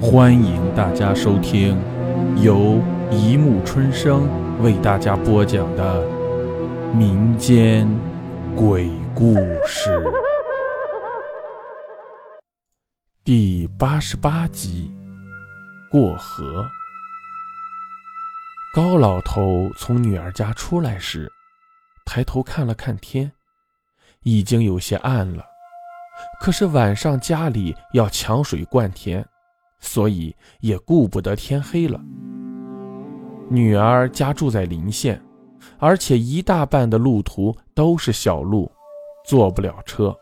欢迎大家收听由一木春生为大家播讲的民间鬼故事第八十八集《过河》。高老头从女儿家出来时，抬头看了看天，已经有些暗了。可是晚上家里要抢水灌田。所以也顾不得天黑了。女儿家住在临县，而且一大半的路途都是小路，坐不了车，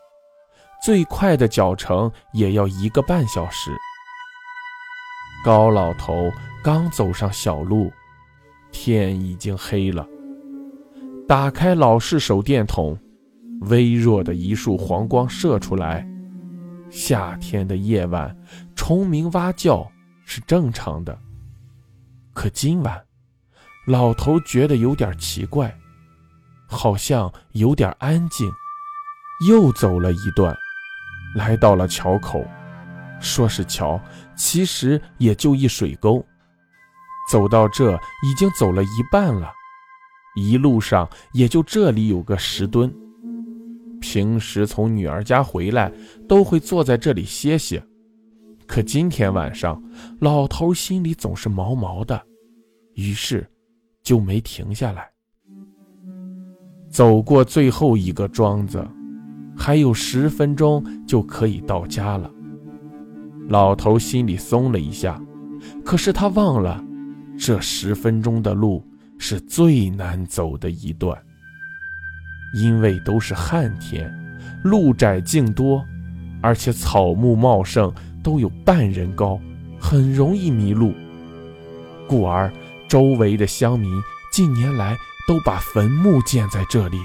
最快的脚程也要一个半小时。高老头刚走上小路，天已经黑了。打开老式手电筒，微弱的一束黄光射出来。夏天的夜晚，虫鸣蛙叫是正常的。可今晚，老头觉得有点奇怪，好像有点安静。又走了一段，来到了桥口。说是桥，其实也就一水沟。走到这，已经走了一半了。一路上也就这里有个石墩。平时从女儿家回来，都会坐在这里歇歇。可今天晚上，老头心里总是毛毛的，于是就没停下来。走过最后一个庄子，还有十分钟就可以到家了。老头心里松了一下，可是他忘了，这十分钟的路是最难走的一段。因为都是旱田，路窄径多，而且草木茂盛，都有半人高，很容易迷路。故而周围的乡民近年来都把坟墓建在这里。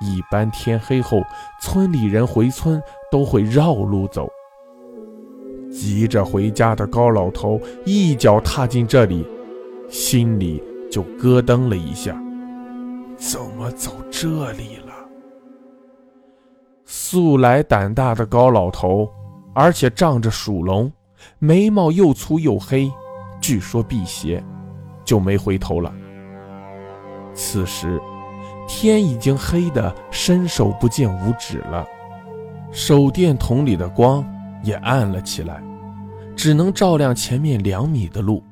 一般天黑后，村里人回村都会绕路走。急着回家的高老头一脚踏进这里，心里就咯噔了一下。怎么走这里了？素来胆大的高老头，而且仗着属龙，眉毛又粗又黑，据说辟邪，就没回头了。此时天已经黑得伸手不见五指了，手电筒里的光也暗了起来，只能照亮前面两米的路，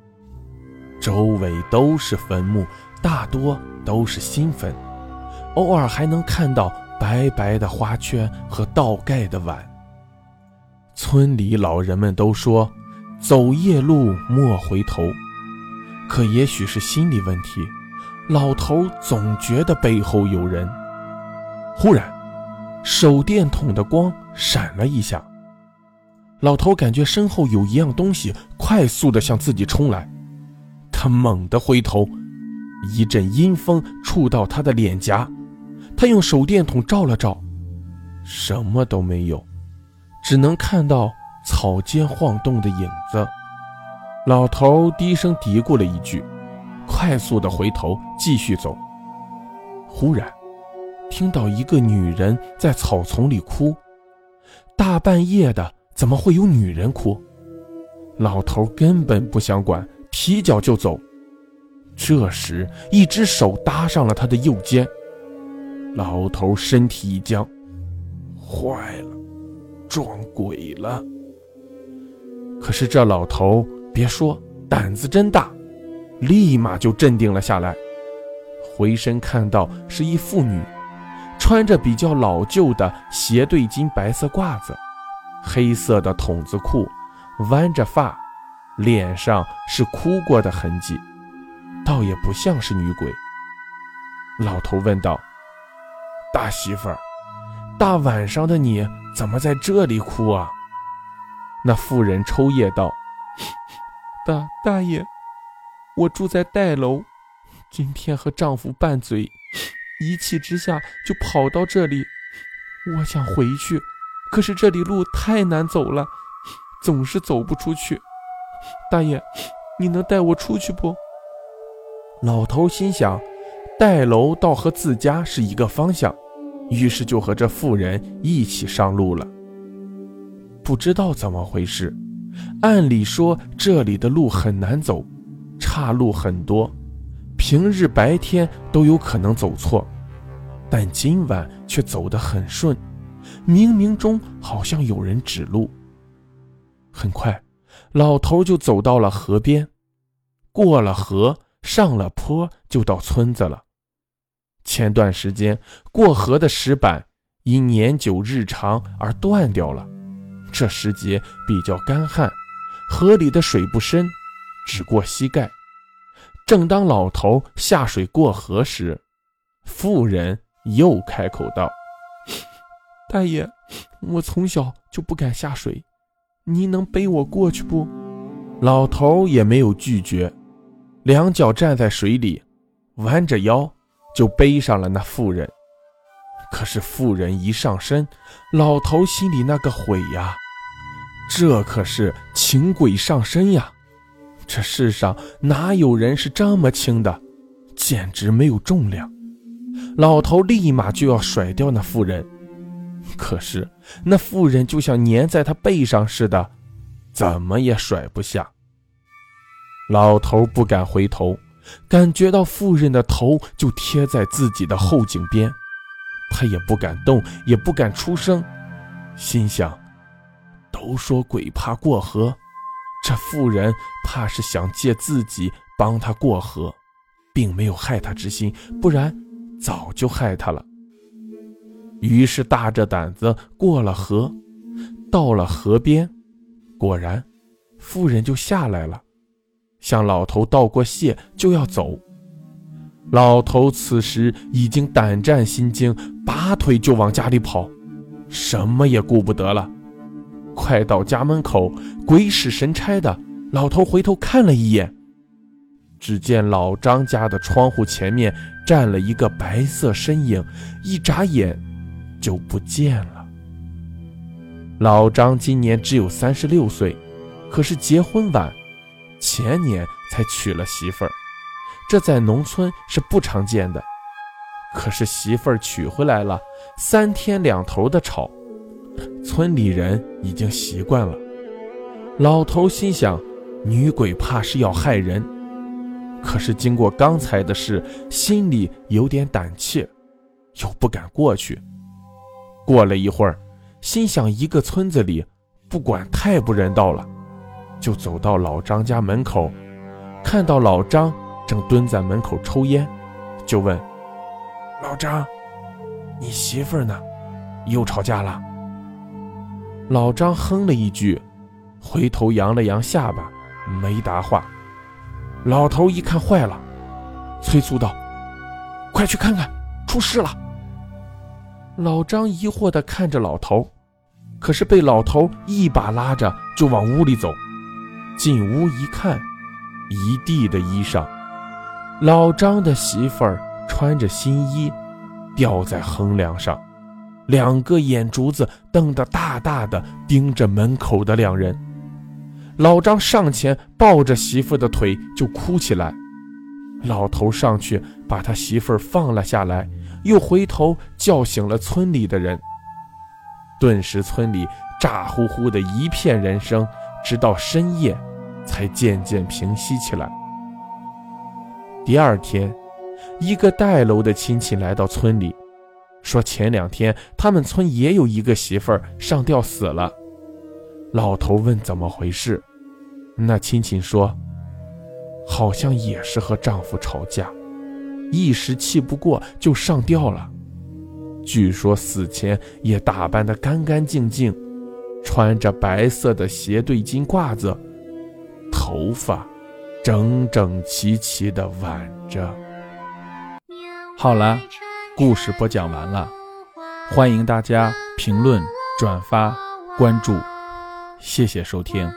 周围都是坟墓。大多都是新坟，偶尔还能看到白白的花圈和倒盖的碗。村里老人们都说，走夜路莫回头。可也许是心理问题，老头总觉得背后有人。忽然，手电筒的光闪了一下，老头感觉身后有一样东西快速的向自己冲来，他猛地回头。一阵阴风触到他的脸颊，他用手电筒照了照，什么都没有，只能看到草间晃动的影子。老头低声嘀咕了一句，快速的回头继续走。忽然，听到一个女人在草丛里哭。大半夜的，怎么会有女人哭？老头根本不想管，提脚就走。这时，一只手搭上了他的右肩，老头身体一僵，坏了，撞鬼了。可是这老头别说，胆子真大，立马就镇定了下来。回身看到是一妇女，穿着比较老旧的斜对襟白色褂子，黑色的筒子裤，弯着发，脸上是哭过的痕迹。倒也不像是女鬼。老头问道：“大媳妇儿，大晚上的你怎么在这里哭啊？”那妇人抽噎道：“ 大大爷，我住在戴楼，今天和丈夫拌嘴，一气之下就跑到这里。我想回去，可是这里路太难走了，总是走不出去。大爷，你能带我出去不？”老头心想，带楼倒和自家是一个方向，于是就和这妇人一起上路了。不知道怎么回事，按理说这里的路很难走，岔路很多，平日白天都有可能走错，但今晚却走得很顺，冥冥中好像有人指路。很快，老头就走到了河边，过了河，上了坡，就到村子了。前段时间过河的石板因年久日长而断掉了，这时节比较干旱，河里的水不深，只过膝盖。正当老头下水过河时，妇人又开口道：“大爷，我从小就不敢下水。”您能背我过去不？老头也没有拒绝，两脚站在水里，弯着腰就背上了那妇人。可是妇人一上身，老头心里那个悔呀！这可是请鬼上身呀！这世上哪有人是这么轻的？简直没有重量。老头立马就要甩掉那妇人。可是那妇人就像粘在他背上似的，怎么也甩不下。老头不敢回头，感觉到妇人的头就贴在自己的后颈边，他也不敢动，也不敢出声，心想：都说鬼怕过河，这妇人怕是想借自己帮他过河，并没有害他之心，不然早就害他了。于是大着胆子过了河，到了河边，果然，妇人就下来了，向老头道过谢，就要走。老头此时已经胆战心惊，拔腿就往家里跑，什么也顾不得了。快到家门口，鬼使神差的，老头回头看了一眼，只见老张家的窗户前面站了一个白色身影，一眨眼。就不见了。老张今年只有三十六岁，可是结婚晚，前年才娶了媳妇儿，这在农村是不常见的。可是媳妇儿娶回来了，三天两头的吵，村里人已经习惯了。老头心想，女鬼怕是要害人，可是经过刚才的事，心里有点胆怯，又不敢过去。过了一会儿，心想一个村子里，不管太不人道了，就走到老张家门口，看到老张正蹲在门口抽烟，就问：“老张，你媳妇儿呢？又吵架了？”老张哼了一句，回头扬了扬下巴，没答话。老头一看坏了，催促道：“快去看看，出事了！”老张疑惑地看着老头，可是被老头一把拉着就往屋里走。进屋一看，一地的衣裳，老张的媳妇儿穿着新衣，吊在横梁上，两个眼珠子瞪得大大的，盯着门口的两人。老张上前抱着媳妇的腿就哭起来，老头上去把他媳妇儿放了下来。又回头叫醒了村里的人，顿时村里炸呼呼的一片人声，直到深夜，才渐渐平息起来。第二天，一个带楼的亲戚来到村里，说前两天他们村也有一个媳妇儿上吊死了。老头问怎么回事，那亲戚说，好像也是和丈夫吵架。一时气不过就上吊了，据说死前也打扮得干干净净，穿着白色的斜对襟褂子，头发整整齐齐地挽着。好了，故事播讲完了，欢迎大家评论、转发、关注，谢谢收听。